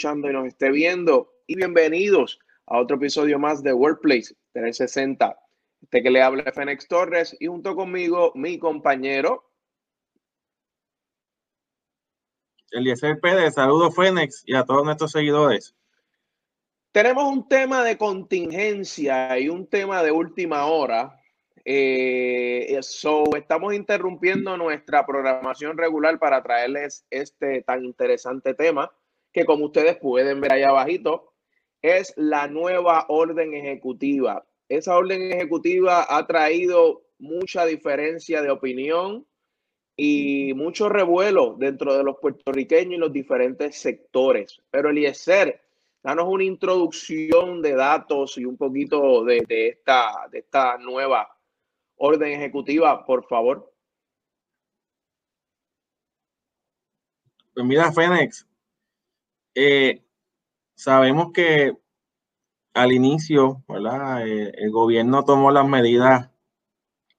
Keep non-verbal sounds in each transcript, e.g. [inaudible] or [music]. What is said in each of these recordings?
escuchando y nos esté viendo. Y bienvenidos a otro episodio más de Workplace 360. Este que le habla Fénix Torres y junto conmigo mi compañero. Eliezer Pérez, saludos Fénix y a todos nuestros seguidores. Tenemos un tema de contingencia y un tema de última hora eh, estamos interrumpiendo nuestra programación regular para traerles este tan interesante tema que como ustedes pueden ver ahí abajito es la nueva orden ejecutiva. Esa orden ejecutiva ha traído mucha diferencia de opinión y mucho revuelo dentro de los puertorriqueños y los diferentes sectores. Pero Eliezer, danos una introducción de datos y un poquito de, esta, de esta nueva orden ejecutiva, por favor. Pues mira, Fénix, eh, sabemos que al inicio, ¿verdad? Eh, el gobierno tomó las medidas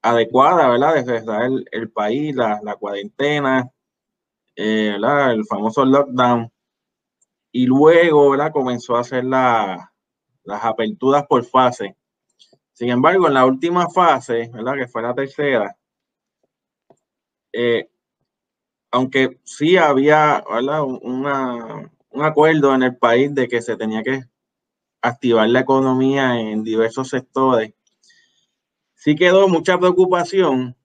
adecuadas, ¿verdad? De cerrar el, país, la, cuarentena, eh, El famoso lockdown. Y luego, ¿verdad? Comenzó a hacer las aperturas por fase. Sin embargo, en la última fase, ¿verdad? que fue la tercera, eh, aunque sí había un acuerdo en el país de que se tenía que activar la economía en diversos sectores, sí quedó mucha preocupación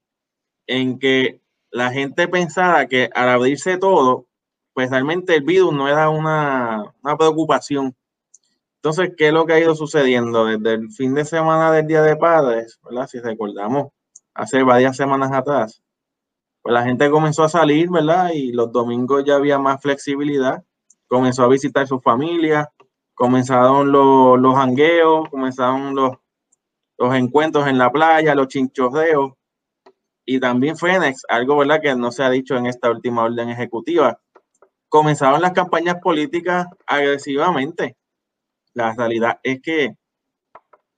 en que la gente pensara que al abrirse todo, pues realmente el virus no era una, una preocupación entonces, ¿qué es lo que ha ido sucediendo desde el fin de semana del Día de Padres? ¿verdad? Si recordamos, hace varias semanas atrás, pues la gente comenzó a salir, ¿verdad? Y los domingos ya había más flexibilidad, comenzó a visitar su familia, comenzaron los, los comenzaron los, los encuentros en la playa, los chinchorreos, y también Fénix, algo, ¿verdad? Que no se ha dicho en esta última orden ejecutiva, comenzaron las campañas políticas agresivamente la realidad es que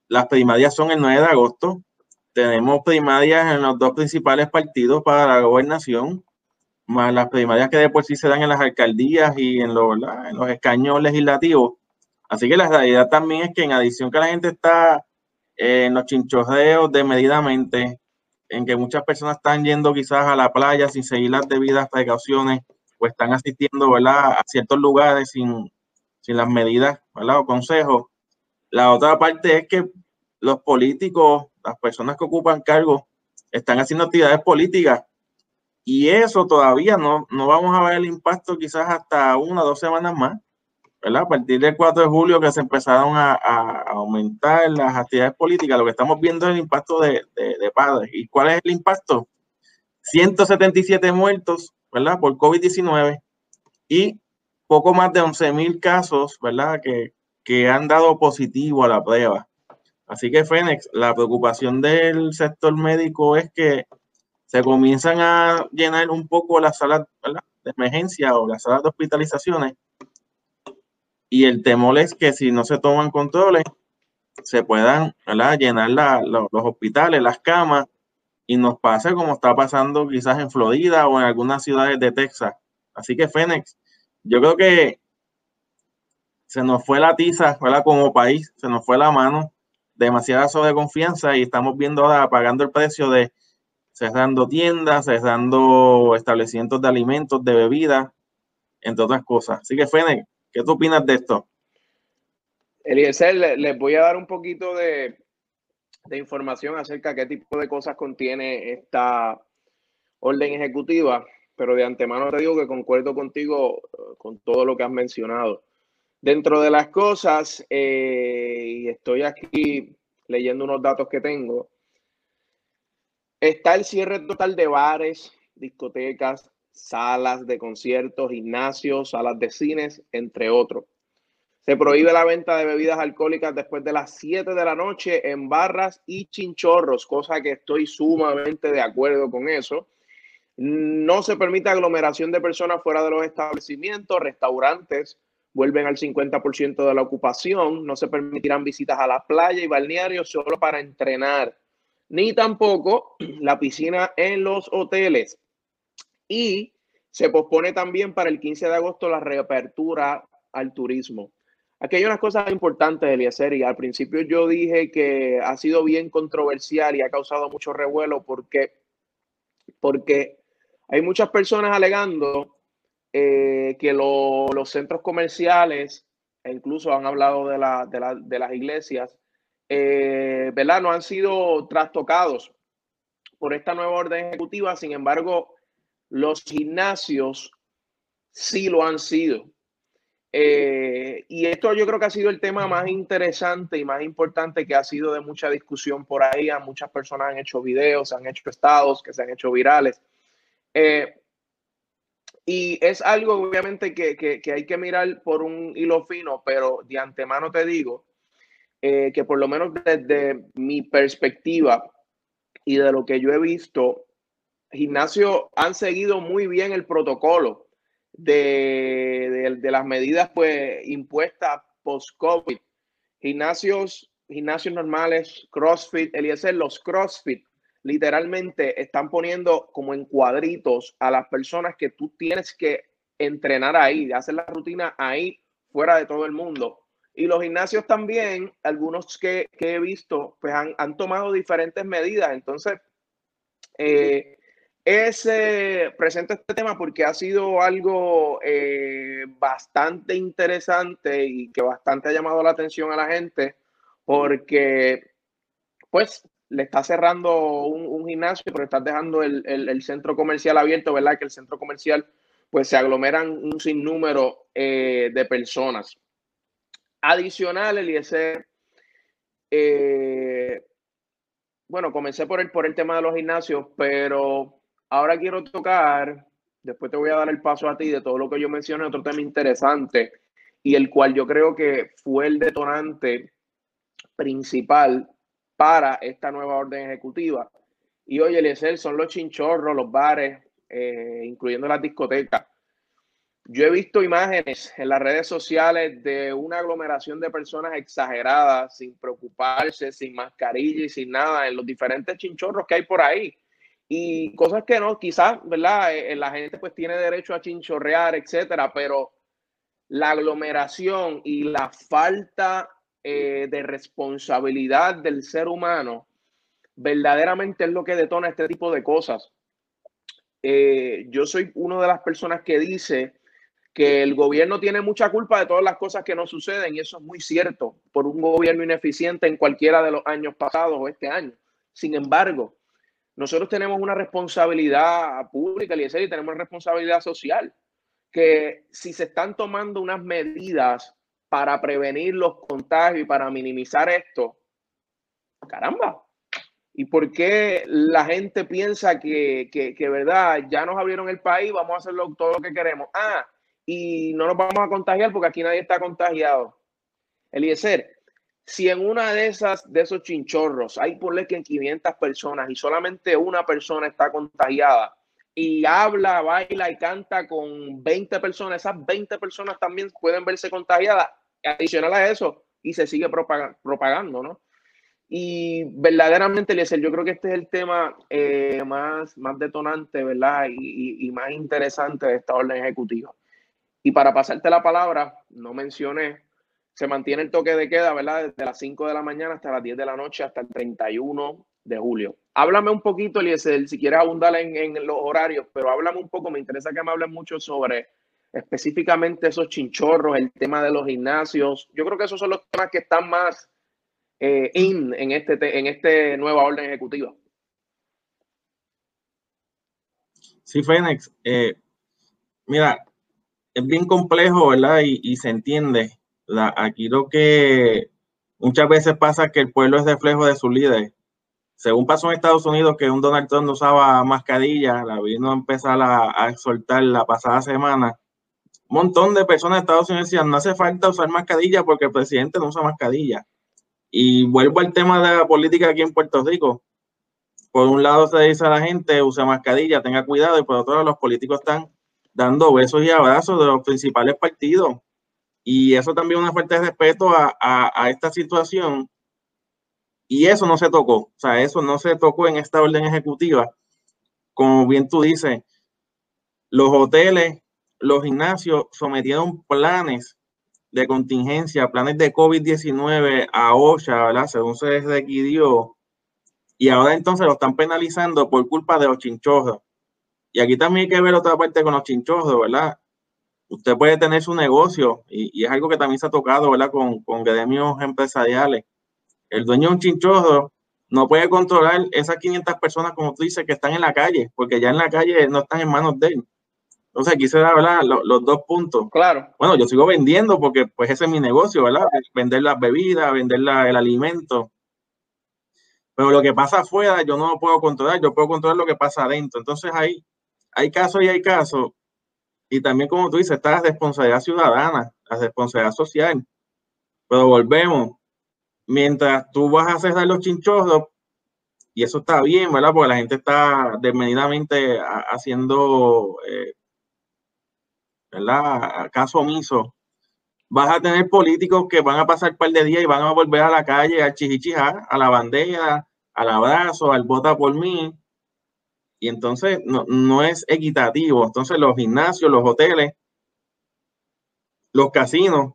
las primarias son el 9 de agosto. Tenemos primarias en los dos principales partidos para la gobernación, más las primarias que de por sí se dan en las alcaldías y en los, en los escaños legislativos. Así que la realidad también es que en adición que la gente está en los chinchorreos desmedidamente, en que muchas personas están yendo quizás a la playa sin seguir las debidas precauciones o están asistiendo a ciertos lugares sin, sin las medidas o consejos. La otra parte es que los políticos, las personas que ocupan cargos, están haciendo actividades políticas y eso todavía no, no vamos a ver el impacto quizás hasta una o dos semanas más. ¿verdad? A partir del 4 de julio que se empezaron a, aumentar las actividades políticas, lo que estamos viendo es el impacto de, de, de padres. ¿Y cuál es el impacto? 177 muertos, ¿verdad? Por COVID-19 y poco más de 11 mil casos, ¿verdad? Que, que han dado positivo a la prueba. Así que, Fénix, la preocupación del sector médico es que se comienzan a llenar un poco las salas de emergencia o las salas de hospitalizaciones. Y el temor es que si no se toman controles, se puedan llenar los hospitales, las camas, y nos pase como está pasando quizás en Florida o en algunas ciudades de Texas. Así que, Fénix, yo creo que se nos fue la tiza, ¿verdad? Como país, se nos fue la mano, demasiada sobreconfianza y estamos viendo ahora pagando el precio de cerrando tiendas, cerrando establecimientos de alimentos, de bebidas, entre otras cosas. Así que, Fene, ¿qué tú opinas de esto? Eliezer, les voy a dar un poquito de, de información acerca de qué tipo de cosas contiene esta orden ejecutiva pero de antemano te digo que concuerdo contigo eh, con todo lo que has mencionado. Dentro de las cosas, eh, y estoy aquí leyendo unos datos que tengo, está el cierre total de bares, discotecas, salas de conciertos, gimnasios, salas de cines, entre otros. Se prohíbe la venta de bebidas alcohólicas después de las 7 de la noche en barras y chinchorros, cosa que estoy sumamente de acuerdo con eso. No se permite aglomeración de personas fuera de los establecimientos, restaurantes vuelven al 50% de la ocupación, no se permitirán visitas a la playa y balnearios solo para entrenar, ni tampoco la piscina en los hoteles. Y se pospone también para el 15 de agosto la reapertura al turismo. Aquí hay unas cosas importantes, Eliezer, y al principio yo dije que ha sido bien controversial y ha causado mucho revuelo porque, porque hay muchas personas alegando eh, que los centros comerciales, e incluso han hablado de, de, las iglesias, eh, ¿verdad? No han sido trastocados por esta nueva orden ejecutiva. Sin embargo, los gimnasios sí lo han sido. Eh, y esto yo creo que ha sido el tema más interesante y más importante que ha sido de mucha discusión por ahí. muchas personas han hecho videos, han hecho estados que se han hecho virales. Eh, y es algo obviamente que, hay que mirar por un hilo fino, pero de antemano te digo eh, que por lo menos desde mi perspectiva y de lo que yo he visto, gimnasios han seguido muy bien el protocolo de, las medidas pues, impuestas post-COVID. Gimnasios, gimnasios normales, CrossFit, Eliezer, los CrossFit literalmente están poniendo como en cuadritos a las personas que tú tienes que entrenar ahí, hacer la rutina ahí, fuera de todo el mundo. Y los gimnasios también, algunos que, he visto, pues han, han, tomado diferentes medidas. Entonces, eh, es presento este tema porque ha sido algo eh, bastante interesante y que bastante ha llamado la atención a la gente porque pues le está cerrando un, gimnasio, pero está dejando el, centro comercial abierto, ¿verdad? Que el centro comercial pues se aglomeran un sinnúmero eh, de personas. Adicional, Eliezer, eh, bueno, comencé por el, por el tema de los gimnasios, pero Ahora quiero tocar, después te voy a dar el paso a ti de todo lo que yo mencioné, otro tema interesante y el cual yo creo que fue el detonante principal para esta nueva orden ejecutiva. Y oye, Eliezer, son los chinchorros, los bares, eh, incluyendo las discotecas. Yo he visto imágenes en las redes sociales de una aglomeración de personas exageradas, sin preocuparse, sin mascarilla y sin nada, en los diferentes chinchorros que hay por ahí y cosas que no, quizás, ¿verdad? Eh, eh, la gente pues tiene derecho a chinchorrear, etcétera, pero la aglomeración y la falta eh, de responsabilidad del ser humano verdaderamente es lo que detona este tipo de cosas. yo soy una de las personas que dice que el gobierno tiene mucha culpa de todas las cosas que no suceden y eso es muy cierto por un gobierno ineficiente en cualquiera de los años pasados o este año. Sin embargo, nosotros tenemos una responsabilidad pública, y tenemos una responsabilidad social, que si se están tomando unas medidas para prevenir los contagios y para minimizar esto, caramba. ¿Y por qué la gente piensa que, que, verdad, ya nos abrieron el país, vamos a hacerlo todo lo que queremos? Ah, y no nos vamos a contagiar porque aquí nadie está contagiado. Eliezer, si en una de esas, de esos chinchorros, hay por que 500 personas y solamente una persona está contagiada y habla, baila y canta con 20 personas, esas 20 personas también pueden verse contagiadas. Adicional a eso, y se sigue propagando, ¿no? Y verdaderamente, Eliezer, yo creo que este es el tema eh, más, más detonante, ¿verdad? Y, más interesante de esta orden ejecutiva. Y para pasarte la palabra, no mencioné se mantiene el toque de queda, ¿verdad? Desde las 5 de la mañana hasta las 10 de la noche, hasta el 31 de julio. Háblame un poquito, Eliezer, si quieres abundar en, los horarios, pero háblame un poco, me interesa que me hables mucho sobre específicamente esos chinchorros, el tema de los gimnasios. Yo creo que esos son los temas que están más eh, in en este, en este nueva orden ejecutiva. Sí, Fénix. Eh, mira, es bien complejo, ¿verdad? y se entiende aquí lo que muchas veces pasa es que el pueblo es reflejo de su líder. Según pasó en Estados Unidos, que un Donald Trump no usaba mascarilla, la vino a empezar a, a exhortar la pasada semana. Un montón de personas de Estados Unidos decían, no hace falta usar mascarilla porque el presidente no usa mascarilla. Y vuelvo al tema de la política aquí en Puerto Rico. Por un lado se dice a la gente, use mascarilla, tenga cuidado, y por otro lado los políticos están dando besos y abrazos de los principales partidos y eso también es una falta de respeto a, esta situación. Y eso no se tocó. O sea, eso no se tocó en esta orden ejecutiva. Como bien tú dices, los hoteles, los gimnasios sometieron planes de contingencia, planes de COVID-19 a OSHA, ¿verdad? Según se requirió. Y ahora entonces lo están penalizando por culpa de los chinchorros. Y aquí también hay que ver otra parte con los chinchorros, ¿verdad? Usted puede tener su negocio y, es algo que también se ha tocado, ¿verdad? Con, con gremios empresariales. El dueño de un chinchorro no puede controlar esas 500 personas, como tú dices, que están en la calle, porque ya en la calle no están en manos de él. Entonces aquí se da ¿verdad? Los, dos puntos. Claro. Bueno, yo sigo vendiendo porque pues ese es mi negocio, ¿verdad? Vender las bebidas, vender el alimento. Pero lo que pasa afuera yo no lo puedo controlar, yo puedo controlar lo que pasa adentro. Entonces ahí hay casos y hay casos. Y también, como tú dices, está la responsabilidad ciudadana, la responsabilidad social. Pero volvemos, mientras tú vas a cerrar los chinchorros, y eso está bien, ¿verdad? Porque la gente está desmedidamente haciendo, eh, ¿verdad? Caso omiso. Vas a tener políticos que van a pasar un par de días y van a volver a la calle a chichichar, a la bandera, al abrazo, al vota por mí. Y entonces no, no es equitativo. Entonces los gimnasios, los hoteles, los casinos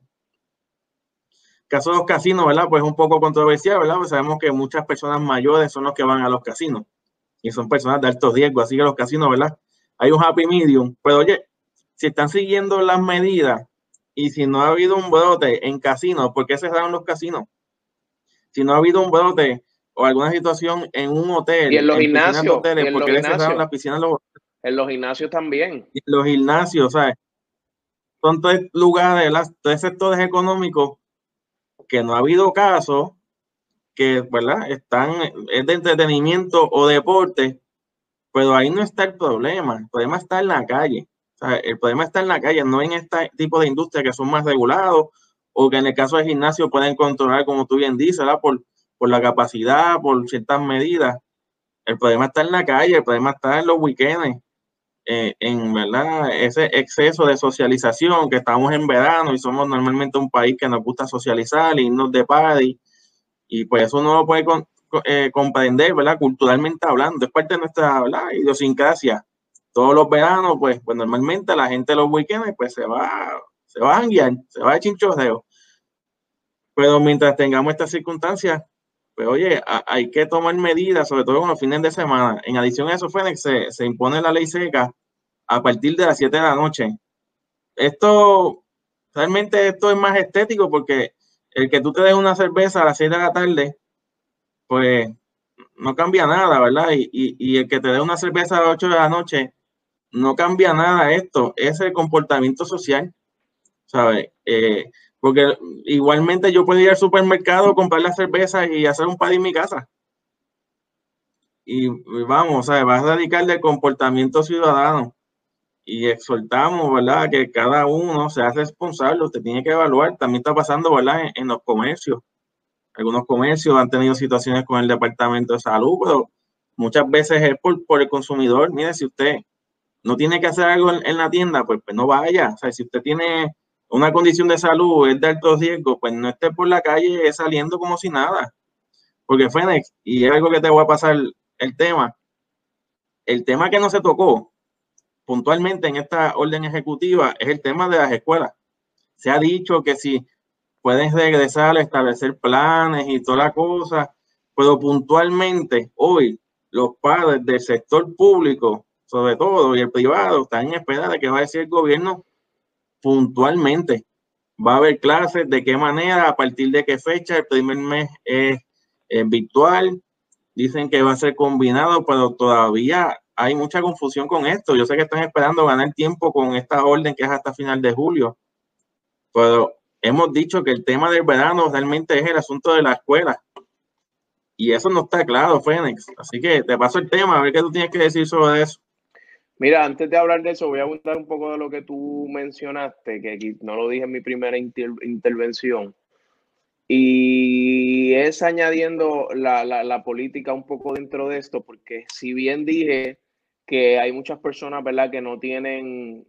caso de los casinos, ¿verdad? Pues es un poco controversial, ¿verdad? Pues sabemos que muchas personas mayores son los que van a los casinos y son personas de alto riesgo, así que los casinos, ¿verdad? Hay un happy medium, pero oye, si están siguiendo las medidas y si no ha habido un brote en casinos, ¿por qué cerraron los casinos? Si no ha habido un brote o alguna situación en un hotel, y en los gimnasios, hoteles, ¿por qué cerraron las piscinas los En los gimnasios también. Y los gimnasios, ¿sabes? Son tres lugares, tres sectores económicos que no ha habido casos que, ¿verdad? Están, es de entretenimiento o deporte, pero ahí no está el problema. El problema está en la calle. el problema está en la calle, no en este tipo de industria que son más regulados o que en el caso del gimnasio pueden controlar, como tú bien dices, ¿verdad? Por, por la capacidad, por ciertas medidas. El problema está en la calle, el problema está en los weekends. Eh, en ¿verdad? ese exceso de socialización, que estamos en verano y somos normalmente un país que nos gusta socializar, irnos de party, y pues eso no lo puede eh, comprender, ¿verdad? Culturalmente hablando, es parte de nuestra idiosincrasia. Todos los veranos, pues, pues normalmente la gente los weekends, pues se va, se va a guiar, se va a chinchorreo. Pero mientras tengamos estas circunstancias, pues oye, hay que tomar medidas, sobre todo con los fines de semana. En adición a eso, Fénix, se, se impone la ley seca a partir de las 7 de la noche. Esto, realmente esto es más estético porque el que tú te des una cerveza a las 6 de la tarde, pues no cambia nada, ¿verdad? Y, y, el que te dé una cerveza a las 8 de la noche, no cambia nada esto, es el comportamiento social, ¿sabes? Eh, porque igualmente yo puedo ir al supermercado, comprar la cerveza y hacer un par en mi casa. Y, vamos, o sea, vas a radical del comportamiento ciudadano. Y exhortamos, ¿verdad? Que cada uno sea responsable, usted tiene que evaluar. También está pasando, ¿verdad? En, los comercios. Algunos comercios han tenido situaciones con el Departamento de Salud, pero muchas veces es por, por el consumidor. Mire, si usted no tiene que hacer algo en, la tienda, pues, pues no vaya. O sea, si usted tiene una condición de salud es de alto riesgo, pues no esté por la calle saliendo como si nada. Porque Fénix, y es algo que te voy a pasar el tema, el tema que no se tocó puntualmente en esta orden ejecutiva es el tema de las escuelas. Se ha dicho que si pueden regresar establecer planes y toda la cosa, pero puntualmente hoy los padres del sector público, sobre todo, y el privado, están en espera de que va a decir el gobierno puntualmente. Va a haber clases, de qué manera, a partir de qué fecha, el primer mes es, virtual, dicen que va a ser combinado, pero todavía hay mucha confusión con esto. Yo sé que están esperando ganar tiempo con esta orden que es hasta final de julio, pero hemos dicho que el tema del verano realmente es el asunto de la escuela. Y eso no está claro, Fénix. Así que te paso el tema, a ver qué tú tienes que decir sobre eso. Mira, antes de hablar de eso, voy a abundar un poco de lo que tú mencionaste, que no lo dije en mi primera intervención. Y es añadiendo la, política un poco dentro de esto, porque si bien dije que hay muchas personas, ¿verdad?, que no tienen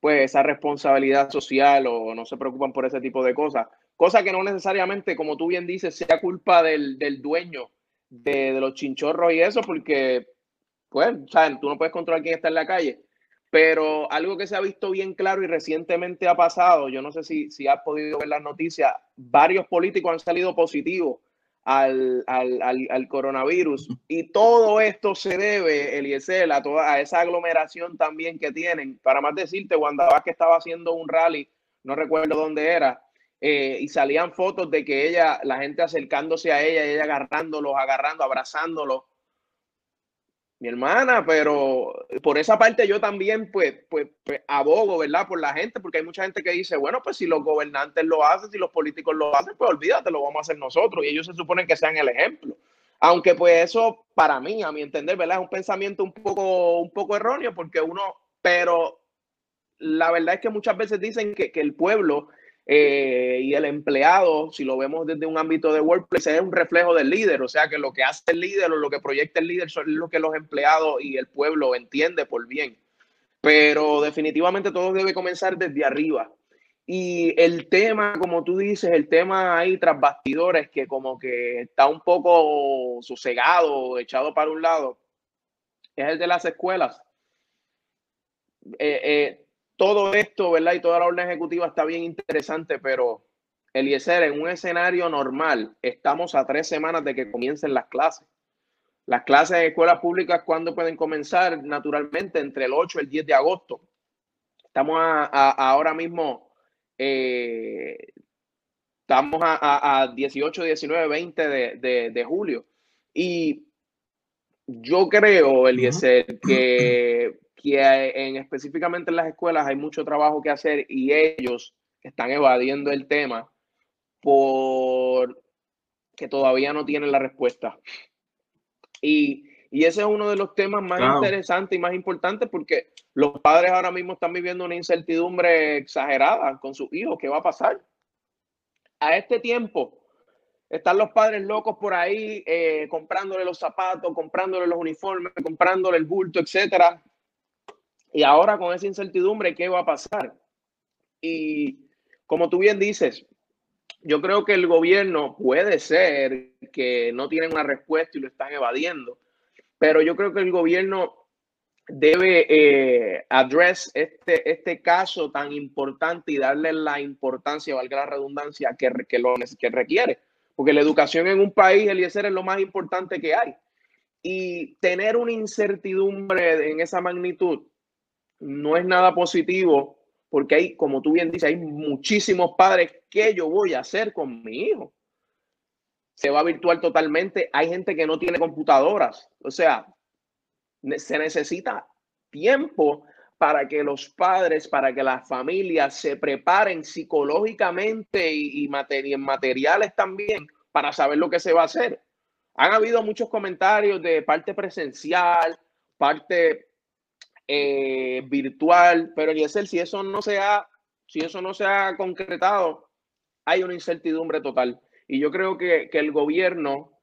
pues esa responsabilidad social o no se preocupan por ese tipo de cosas, cosa que no necesariamente, como tú bien dices, sea culpa del, dueño de, de, los chinchorros y eso, porque pues. Tú no puedes controlar quién está en la calle. Pero algo que se ha visto bien claro y recientemente ha pasado, yo no sé si, si has podido ver las noticias, varios políticos han salido positivos al, al, coronavirus. Y todo esto se debe, Eliezer, a toda a esa aglomeración también que tienen. Para más decirte, Wanda estaba haciendo un rally, no recuerdo dónde era, eh, y salían fotos de que ella, la gente acercándose a ella, y ella agarrándolos, agarrando, abrazándolos mi hermana, pero por esa parte yo también pues, pues, pues, abogo, ¿verdad? Por la gente, porque hay mucha gente que dice, bueno, pues si los gobernantes lo hacen, si los políticos lo hacen, pues olvídate, lo vamos a hacer nosotros y ellos se suponen que sean el ejemplo. Aunque pues eso para mí, a mi entender, ¿verdad? Es un pensamiento un poco, un poco erróneo porque uno, pero la verdad es que muchas veces dicen que, que el pueblo eh, y el empleado, si lo vemos desde un ámbito de workplace, es un reflejo del líder, o sea que lo que hace el líder o lo que proyecta el líder es lo que los empleados y el pueblo entiende por bien. Pero definitivamente todo debe comenzar desde arriba. Y el tema, como tú dices, el tema ahí tras bastidores que como que está un poco sosegado, echado para un lado, es el de las escuelas. Eh, eh, todo esto, ¿verdad? Y toda la orden ejecutiva está bien interesante, pero Eliezer, en un escenario normal, estamos a tres semanas de que comiencen las clases. Las clases en escuelas públicas, ¿cuándo pueden comenzar? Naturalmente, entre el 8 y el 10 de agosto. Estamos ahora mismo, eh, estamos a, 18, 19, 20 de, julio. Y yo creo, Eliezer, que que en, específicamente en las escuelas hay mucho trabajo que hacer y ellos están evadiendo el tema por que todavía no tienen la respuesta. Y, ese es uno de los temas más interesantes y más importantes porque los padres ahora mismo están viviendo una incertidumbre exagerada con sus hijos. ¿Qué va a pasar? A este tiempo, están los padres locos por ahí eh, comprándole los zapatos, comprándole los uniformes, comprándole el bulto, etcétera. Y ahora con esa incertidumbre, ¿qué va a pasar? Y como tú bien dices, yo creo que el gobierno puede ser que no tienen una respuesta y lo están evadiendo, pero yo creo que el gobierno debe eh, address este, este caso tan importante y darle la importancia, valga la redundancia, que, que, lo, que requiere. Porque la educación en un país, Eliezer, es lo más importante que hay. Y tener una incertidumbre en esa magnitud no es nada positivo porque hay, como tú bien dices, hay muchísimos padres. ¿Qué yo voy a hacer con mi hijo? Se va virtual totalmente. Hay gente que no tiene computadoras. O sea, se necesita tiempo para que los padres, para que las familias se preparen psicológicamente y, y materiales también para saber lo que se va a hacer. Han habido muchos comentarios de parte presencial, parte eh, virtual, pero Eliezer, si eso no se ha, si eso no se ha concretado, hay una incertidumbre total. Y yo creo que, el gobierno,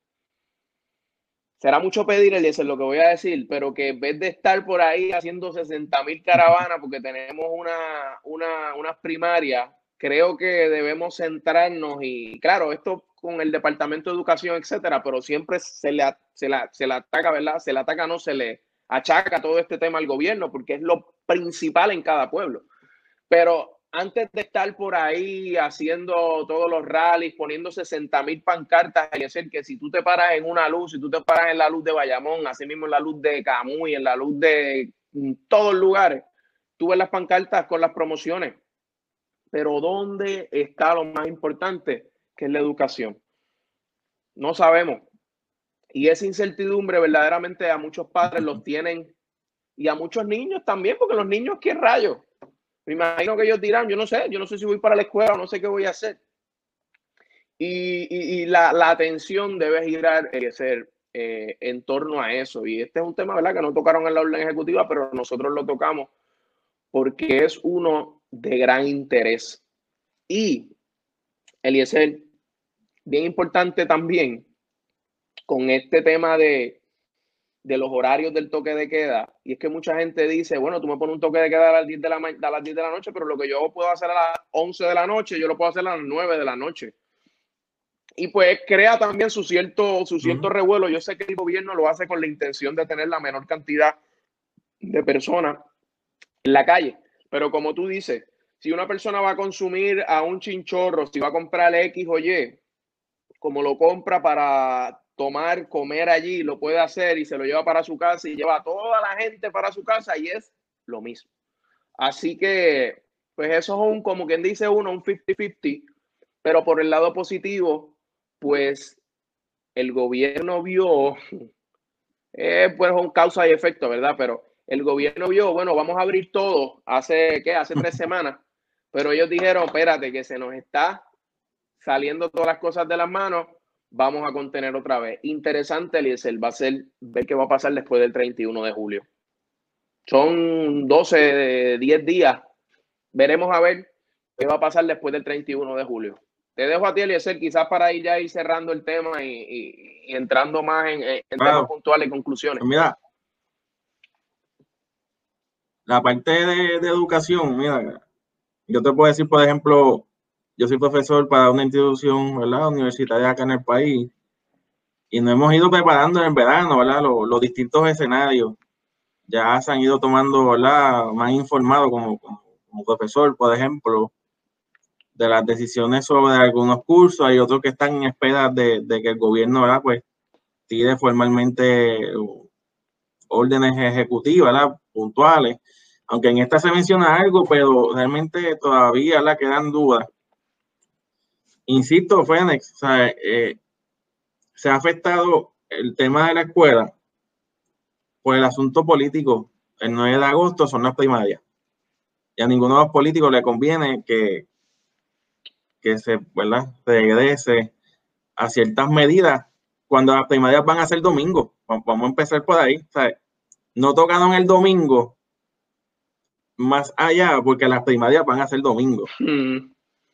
será mucho pedir, Eliezer, lo que voy a decir, pero que en vez de estar por ahí haciendo 60 mil caravanas, porque tenemos una, una, unas primarias, creo que debemos centrarnos y, claro, esto con el Departamento de Educación, etcétera, pero siempre se le, se la, se le ataca, ¿verdad? Se le ataca, no se le, achaca todo este tema al gobierno porque es lo principal en cada pueblo. Pero antes de estar por ahí haciendo todos los rallies, poniendo 60 mil pancartas, y decir que si tú te paras en una luz, si tú te paras en la luz de Bayamón, así mismo en la luz de Camuy, en la luz de todos lugares, tú ves las pancartas con las promociones. Pero ¿dónde está lo más importante? Que es la educación. No sabemos. Y esa incertidumbre verdaderamente a muchos padres los tienen y a muchos niños también, porque los niños, ¿qué rayos? Me imagino que ellos dirán, yo no sé, yo no sé si voy para la escuela o no sé qué voy a hacer. Y, la, atención debe girar, eh, ser eh, en torno a eso. Y este es un tema, ¿verdad? Que no tocaron en la orden ejecutiva, pero nosotros lo tocamos porque es uno de gran interés. Y, Eliezer, bien importante también, con este tema de, los horarios del toque de queda. Y es que mucha gente dice, bueno, tú me pones un toque de queda a las 10 de la, a las 10 de la noche, pero lo que yo puedo hacer a las 11 de la noche, yo lo puedo hacer a las 9 de la noche. Y pues crea también su cierto, su cierto revuelo. Yo sé que el gobierno lo hace con la intención de tener la menor cantidad de personas en la calle. Pero como tú dices, si una persona va a consumir a un chinchorro, si va a comprar X o Y, como lo compra para tomar, comer allí, lo puede hacer y se lo lleva para su casa y lleva a toda la gente para su casa y es lo mismo. Así que, pues eso es un, como quien dice uno, un 50-50, pero por el lado positivo, pues el gobierno vio, [laughs] eh, pues un causa y efecto, ¿verdad? Pero el gobierno vio, bueno, vamos a abrir todo hace, ¿qué? Hace tres semanas, pero ellos dijeron, espérate, que se nos está saliendo todas las cosas de las manos, vamos a contener otra vez. Interesante, Eliezer, va a ser ver qué va a pasar después del 31 de julio. Son 12, 10 días. Veremos a ver qué va a pasar después del 31 de julio. Te dejo a ti, Eliezer, quizás para ir ya ir cerrando el tema y, entrando más en, temas puntuales y conclusiones. Pues mira, la parte de, de, educación, mira, yo te puedo decir, por ejemplo, yo soy profesor para una institución ¿verdad? universitaria acá en el país y nos hemos ido preparando en el verano, ¿verdad? Los, distintos escenarios. Ya se han ido tomando, ¿verdad? Más informado como, como, profesor, por ejemplo, de las decisiones sobre algunos cursos. Hay otros que están en espera de, que el gobierno, ¿verdad? Pues tire formalmente órdenes ejecutivas. Puntuales. Aunque en esta se menciona algo, pero realmente todavía quedan dudas insisto, Fénix, eh, se ha afectado el tema de la escuela por el asunto político. El 9 de agosto son las primarias. Y a ninguno de los políticos le conviene que, que se ¿verdad? regrese a ciertas medidas cuando las primarias van a ser domingo. Vamos a empezar por ahí. no tocaron el domingo más allá porque las primarias van a ser domingo. Hmm.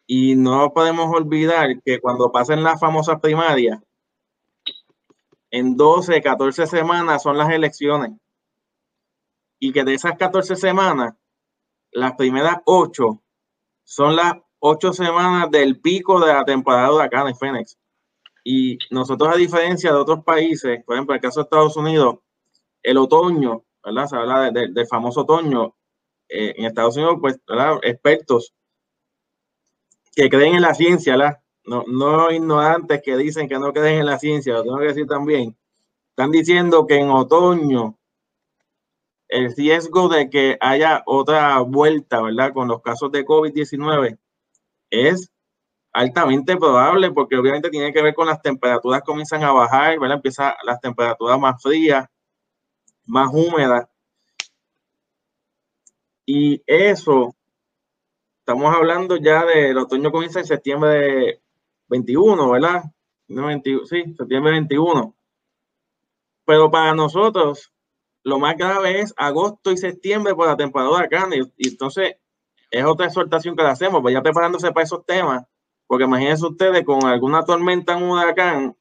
Y no podemos olvidar que cuando pasen las famosas primarias, en 12, 14 semanas son las elecciones. Y que de esas 14 semanas, las primeras 8 son las 8 semanas del pico de la temporada de en Phoenix. Y nosotros, a diferencia de otros países, por ejemplo, el caso de Estados Unidos, el otoño, ¿verdad? Se habla del famoso otoño. Eh, en Estados Unidos, pues, ¿verdad? Expertos que creen en la ciencia, ¿la? No, no ignorantes que dicen que no creen en la ciencia, lo tengo que decir también. Están diciendo que en otoño el riesgo de que haya otra vuelta, ¿verdad? Con los casos de COVID-19 es altamente probable porque obviamente tiene que ver con las temperaturas comienzan a bajar, ¿verdad? Empiezan las temperaturas más frías, más húmedas. Y eso estamos hablando ya del otoño comienza en septiembre 21, ¿verdad? sí, septiembre 21. Pero para nosotros, lo más grave es agosto y septiembre por la temporada de huracanes. Y, entonces, es otra exhortación que le hacemos, pues ya preparándose para esos temas, porque imagínense ustedes con alguna tormenta en un huracán,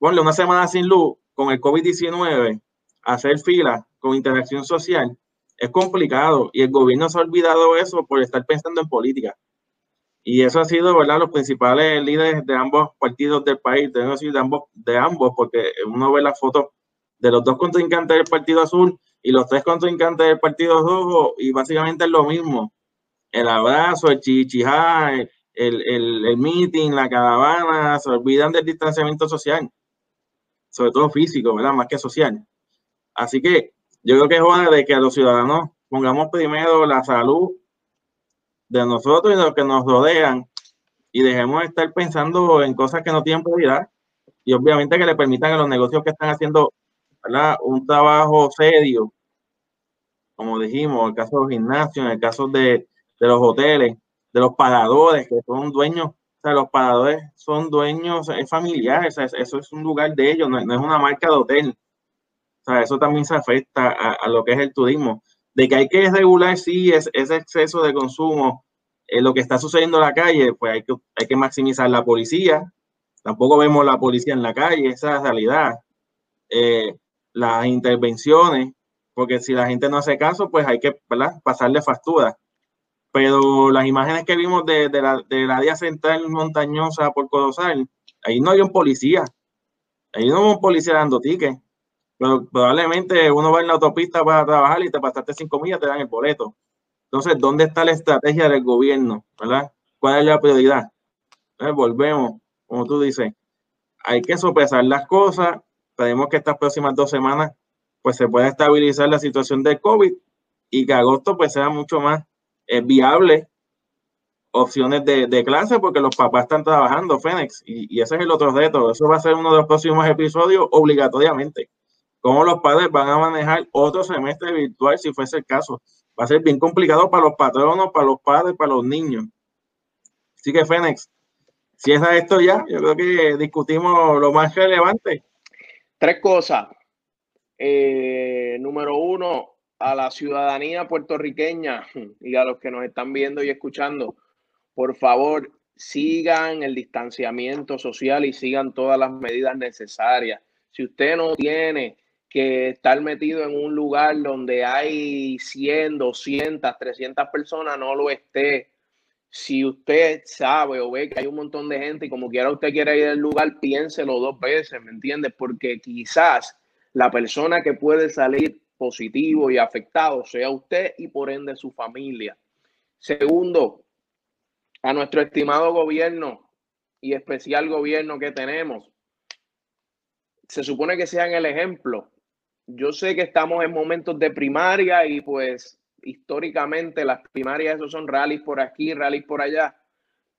ponle una semana sin luz, con el COVID-19, hacer fila con interacción social es complicado y el gobierno se ha olvidado eso por estar pensando en política. Y eso ha sido, ¿verdad? Los principales líderes de ambos partidos del país, tengo que decir de ambos, de ambos, porque uno ve las fotos de los dos contrincantes del Partido Azul y los tres contrincantes del Partido Rojo y básicamente es lo mismo. El abrazo, el chichijá, el, el, el meeting, la caravana, se olvidan del distanciamiento social, sobre todo físico, ¿verdad? Más que social. Así que yo creo que es hora de que los ciudadanos pongamos primero la salud de nosotros y de los que nos rodean y dejemos de estar pensando en cosas que no tienen prioridad y obviamente que le permitan a los negocios que están haciendo un trabajo serio, como dijimos, en el caso de los gimnasios, en el caso de, los hoteles, de los pagadores que son dueños, o sea, los pagadores son dueños, es familiar, eso es un lugar de ellos, no es una marca de hotel eso también se afecta a, lo que es el turismo. De que hay que regular, sí, es, ese exceso de consumo, eh, lo que está sucediendo en la calle, pues hay que, hay que maximizar la policía. Tampoco vemos la policía en la calle, esa es la realidad. Eh, las intervenciones, porque si la gente no hace caso, pues hay que pasarle factura. Pero las imágenes que vimos de, la, del área central montañosa por Colosal, ahí no hay un policía. Ahí no hay un policía dando tickets pero probablemente uno va en la autopista para trabajar y te pasaste cinco millas, te dan el boleto. Entonces, ¿dónde está la estrategia del gobierno? ¿Verdad? ¿Cuál es la prioridad? Entonces, volvemos, como tú dices, hay que sopesar las cosas. Esperemos que estas próximas dos semanas pues se pueda estabilizar la situación del COVID y que agosto pues sea mucho más eh, viable opciones de, de, clase porque los papás están trabajando, Fénix, y, y, ese es el otro reto. Eso va a ser uno de los próximos episodios obligatoriamente. Cómo los padres van a manejar otro semestre virtual si fuese el caso. Va a ser bien complicado para los patronos, para los padres, para los niños. Así que, Fénix, si es a esto ya, yo creo que discutimos lo más relevante. Tres cosas. Eh, número uno, a la ciudadanía puertorriqueña y a los que nos están viendo y escuchando, por favor, sigan el distanciamiento social y sigan todas las medidas necesarias. Si usted no tiene que estar metido en un lugar donde hay 100, 200, 300 personas, no lo esté. Si usted sabe o ve que hay un montón de gente y como quiera usted quiere ir al lugar, piénselo dos veces, ¿me entiende? Porque quizás la persona que puede salir positivo y afectado sea usted y por ende su familia. Segundo, a nuestro estimado gobierno y especial gobierno que tenemos, se supone que sean el ejemplo. Yo sé que estamos en momentos de primaria y pues históricamente las primarias son rallies por aquí, rallies por allá,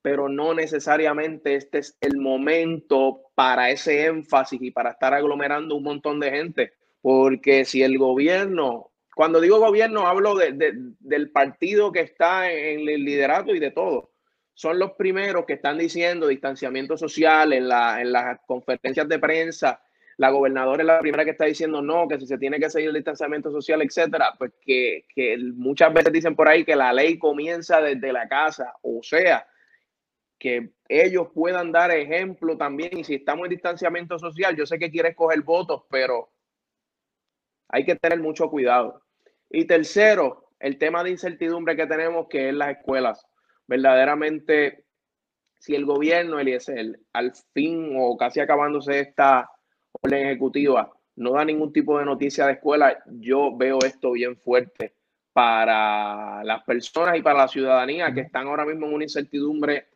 pero no necesariamente este es el momento para ese énfasis y para estar aglomerando un montón de gente, porque si el gobierno, cuando digo gobierno hablo de, del partido que está en el liderato y de todo, son los primeros que están diciendo distanciamiento social en, la, en las conferencias de prensa, la gobernadora es la primera que está diciendo no, que si se tiene que seguir el distanciamiento social, etcétera, pues que, que muchas veces dicen por ahí que la ley comienza desde la casa, o sea, que ellos puedan dar ejemplo también. Y si estamos en distanciamiento social, yo sé que quieres coger votos, pero hay que tener mucho cuidado. Y tercero, el tema de incertidumbre que tenemos, que es las escuelas. Verdaderamente, si el gobierno, Eliezer, al fin o casi acabándose esta orden ejecutiva, no da ningún tipo de noticia de escuela, yo veo esto bien fuerte para las personas y para la ciudadanía que están ahora mismo en una incertidumbre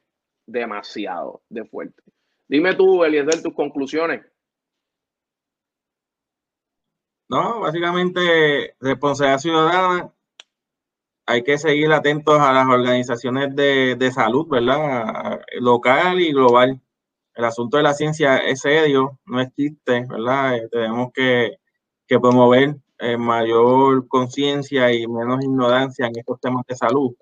demasiado de fuerte. Dime tú, Eliezer, tus conclusiones. No, básicamente responsabilidad ciudadana. Hay que seguir atentos a las organizaciones de, de salud, ¿verdad? Local y global. El asunto de la ciencia es serio, no existe, ¿verdad? Eh, tenemos que, que promover eh, mayor conciencia y menos ignorancia en estos temas de salud.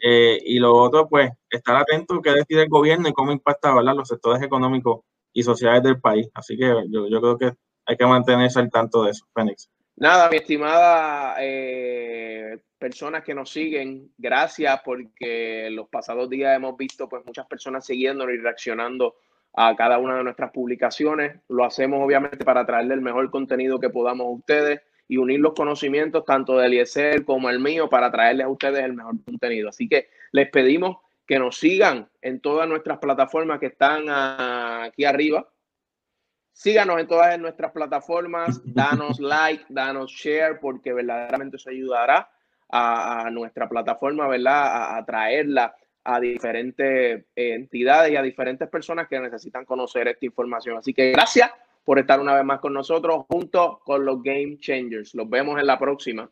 Eh, y lo otro, pues, estar atento a qué decide el gobierno y cómo impacta ¿verdad? los sectores económicos y sociales del país. Así que yo, yo creo que hay que mantenerse al tanto de eso, Fénix. Nada, mi estimada eh, personas que nos siguen, gracias porque los pasados días hemos visto pues muchas personas siguiéndonos y reaccionando a cada una de nuestras publicaciones. Lo hacemos obviamente para traerle el mejor contenido que podamos a ustedes y unir los conocimientos tanto de Eliezer como el mío para traerles a ustedes el mejor contenido. Así que les pedimos que nos sigan en todas nuestras plataformas que están aquí arriba. Síganos en todas nuestras plataformas, [laughs] danos like, danos share, porque verdaderamente eso ayudará a, nuestra plataforma, ¿verdad? A, traerla a diferentes entidades y a diferentes personas que necesitan conocer esta información. Así que gracias por estar una vez más con nosotros junto con los Game Changers. Los vemos en la próxima.